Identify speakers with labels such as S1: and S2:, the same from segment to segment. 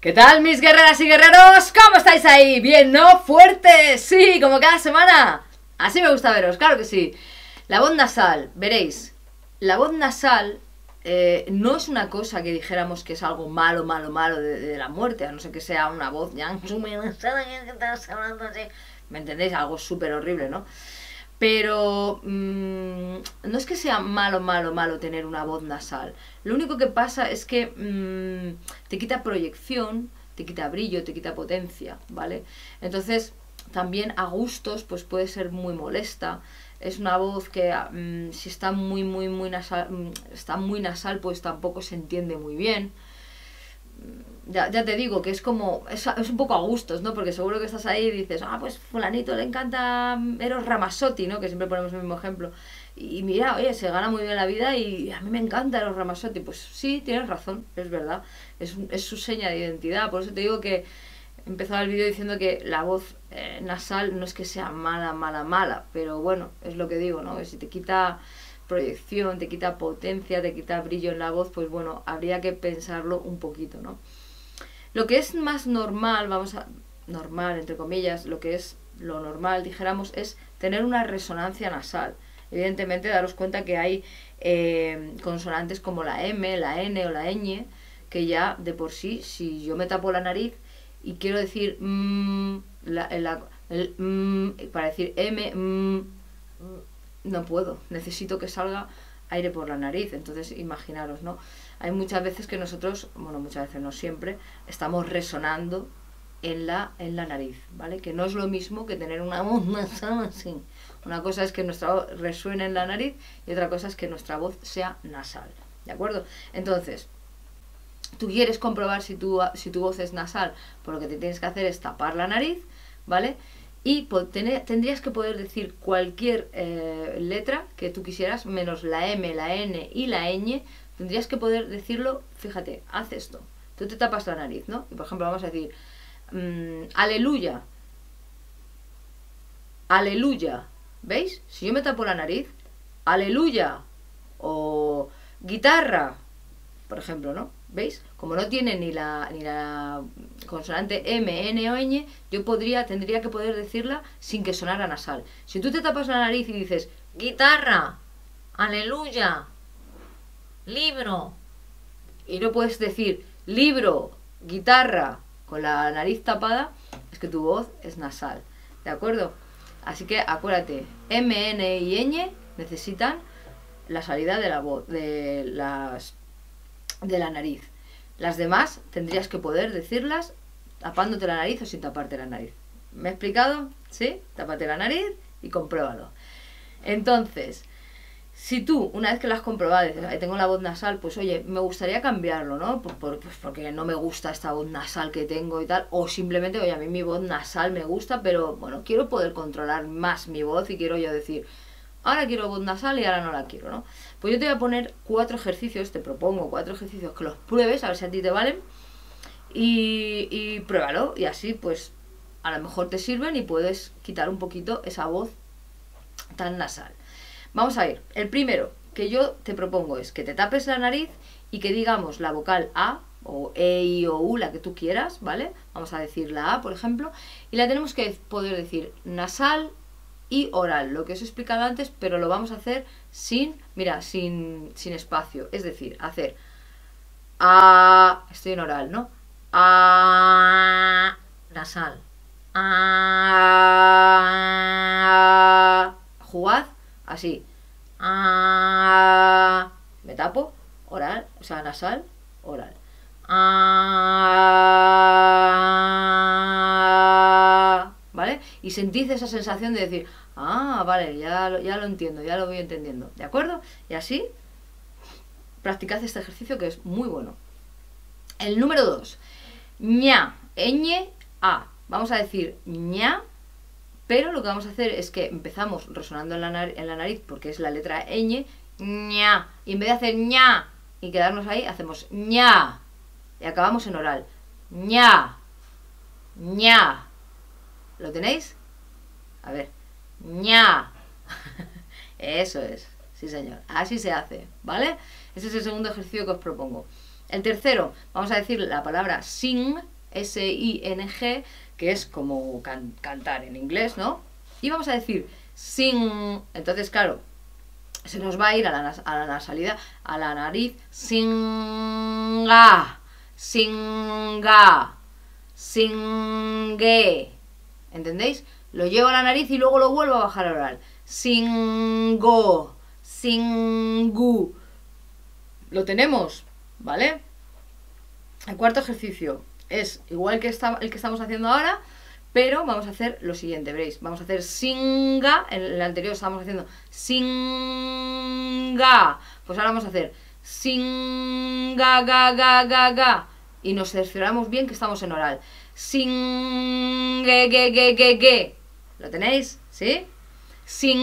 S1: ¿Qué tal mis guerreras y guerreros? ¿Cómo estáis ahí? ¿Bien, no? ¿Fuertes? Sí, como cada semana. Así me gusta veros, claro que sí. La voz nasal, veréis, la voz nasal eh, no es una cosa que dijéramos que es algo malo, malo, malo de, la muerte, a no ser que sea una voz ya... ¿Me entendéis? Algo súper horrible, ¿no? Pero mm, no es que sea malo, malo, malo tener una voz nasal. Lo único que pasa es que mm, te quita proyección, te quita brillo, te quita potencia, ¿vale? Entonces, también a gustos, pues puede ser muy molesta. Es una voz que mm, si está muy, muy, muy nasal, está muy nasal, pues tampoco se entiende muy bien. Ya, ya te digo que es como, es, es, un poco a gustos, ¿no? Porque seguro que estás ahí y dices, ah, pues fulanito le encanta Eros Ramazzotti, ¿no? Que siempre ponemos el mismo ejemplo. Y mira, oye, se gana muy bien la vida y a mí me encanta Eros Ramazzotti. Pues sí, tienes razón, es verdad. Es, es su seña de identidad. Por eso te digo que empezaba el vídeo diciendo que la voz eh, nasal no es que sea mala, mala, mala, pero bueno, es lo que digo, ¿no? Que si te quita proyección, te quita potencia, te quita brillo en la voz, pues bueno, habría que pensarlo un poquito, ¿no? Lo que es más normal, vamos a... normal, entre comillas, lo que es lo normal, dijéramos, es tener una resonancia nasal. Evidentemente, daros cuenta que hay eh, consonantes como la M, la N o la ñ, que ya de por sí, si yo me tapo la nariz, y quiero decir mm, mm, para decir M, mm, no puedo, necesito que salga aire por la nariz, entonces imaginaros, ¿no? Hay muchas veces que nosotros, bueno, muchas veces no siempre, estamos resonando en la, en la nariz, ¿vale? Que no es lo mismo que tener una voz así. Una cosa es que nuestra voz resuene en la nariz y otra cosa es que nuestra voz sea nasal, ¿de acuerdo? Entonces, tú quieres comprobar si tu, si tu voz es nasal, por lo que te tienes que hacer es tapar la nariz, ¿vale? Y tendrías que poder decir cualquier eh, letra que tú quisieras, menos la M, la N y la ñ, tendrías que poder decirlo, fíjate, haz esto. Tú te tapas la nariz, ¿no? Y por ejemplo vamos a decir, mm, aleluya, aleluya, ¿veis? Si yo me tapo la nariz, aleluya, o guitarra, por ejemplo, ¿no? ¿Veis? Como no tiene ni la, ni la consonante M, N o ñ, yo podría, tendría que poder decirla sin que sonara nasal. Si tú te tapas la nariz y dices guitarra, aleluya, libro, y no puedes decir libro, guitarra con la nariz tapada, es que tu voz es nasal. ¿De acuerdo? Así que acuérdate, M, N y ñ necesitan la salida de la voz, de las de la nariz. Las demás tendrías que poder decirlas tapándote la nariz o sin taparte la nariz. ¿Me he explicado? ¿Sí? Tápate la nariz y compruébalo. Entonces, si tú, una vez que lo has comprobado, dices, tengo la voz nasal, pues oye, me gustaría cambiarlo, ¿no? Por, pues porque no me gusta esta voz nasal que tengo y tal. O simplemente, oye, a mí mi voz nasal me gusta, pero bueno, quiero poder controlar más mi voz y quiero yo decir, ahora quiero voz nasal y ahora no la quiero, ¿no? Pues yo te voy a poner cuatro ejercicios, te propongo cuatro ejercicios que los pruebes, a ver si a ti te valen. Y, pruébalo, y así pues a lo mejor te sirven y puedes quitar un poquito esa voz tan nasal. Vamos a ir. El primero que yo te propongo es que te tapes la nariz y que digamos la vocal A o E, I o U, la que tú quieras, ¿vale? Vamos a decir la A, por ejemplo, y la tenemos que poder decir nasal, y oral, lo que os he explicado antes, pero lo vamos a hacer sin, mira, sin, sin espacio. Es decir, hacer a, estoy en oral, ¿no? A, nasal. A, jugad, así. A, me tapo, oral, o sea, nasal, oral. A. Y sentís esa sensación de decir, Ah, vale, ya lo, ya lo entiendo, ya lo voy entendiendo. ¿De acuerdo? Y así, practicad este ejercicio que es muy bueno. El número 2, ña, ñ, a. Vamos a decir ña, pero lo que vamos a hacer es que empezamos resonando en la, en la nariz porque es la letra ñ, ña. Y en vez de hacer ña y quedarnos ahí, hacemos ña. Y acabamos en oral. ña, ña. ¿Lo tenéis? A ver, ña. Eso es. Sí, señor. Así se hace, ¿vale? Ese es el segundo ejercicio que os propongo. El tercero, vamos a decir la palabra sing, S-I-N-G, que es como cantar en inglés, ¿no? Y vamos a decir sing. Entonces, claro, se nos va a ir a la, a la salida, a la nariz. Singa, singa, singue. ¿Entendéis? Lo llevo a la nariz y luego lo vuelvo a bajar al oral. Singo, singu. Lo tenemos, ¿vale? El cuarto ejercicio es igual que el que estamos haciendo ahora, pero vamos a hacer lo siguiente, veréis. Vamos a hacer singa. En el anterior estábamos haciendo singa. Pues ahora vamos a hacer singa, ga, ga, ga, ga. Y nos cercioramos bien que estamos en oral. Singe, ge, ge, ge. ¿Lo tenéis? ¿Sí? Gi.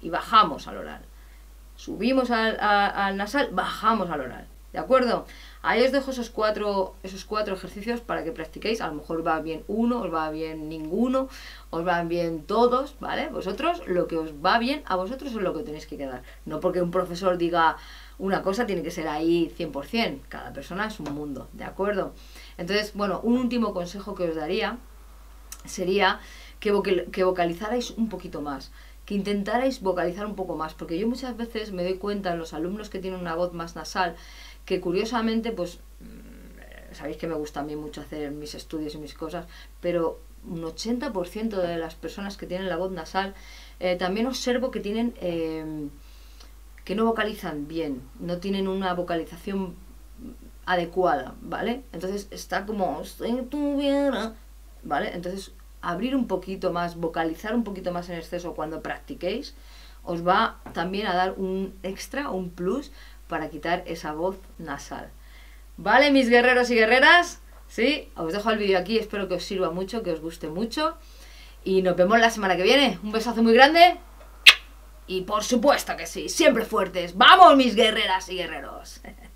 S1: Y bajamos al oral. Subimos al, nasal, bajamos al oral. ¿De acuerdo? Ahí os dejo esos cuatro, esos cuatro ejercicios para que practiquéis. A lo mejor va bien uno, os va bien ninguno, os van bien todos, ¿vale? Vosotros, lo que os va bien a vosotros es lo que tenéis que quedar. No porque un profesor diga una cosa tiene que ser ahí 100%. Cada persona es un mundo, ¿de acuerdo? Entonces, bueno, un último consejo que os daría sería que, vocalizarais un poquito más que intentarais vocalizar un poco más, porque yo muchas veces me doy cuenta en los alumnos que tienen una voz más nasal, que curiosamente, pues, mm, sabéis que me gusta a mí mucho hacer mis estudios y mis cosas, pero un 80% de las personas que tienen la voz nasal, eh, también observo que tienen, eh, que no vocalizan bien, no tienen una vocalización adecuada, ¿vale? Entonces está como, ¿vale? Entonces abrir un poquito más, vocalizar un poquito más en exceso cuando practiquéis, os va también a dar un extra, un plus para quitar esa voz nasal. ¿Vale, mis guerreros y guerreras? Sí, os dejo el vídeo aquí, espero que os sirva mucho, que os guste mucho. Y nos vemos la semana que viene. Un besazo muy grande. Y por supuesto que sí, siempre fuertes. ¡Vamos, mis guerreras y guerreros!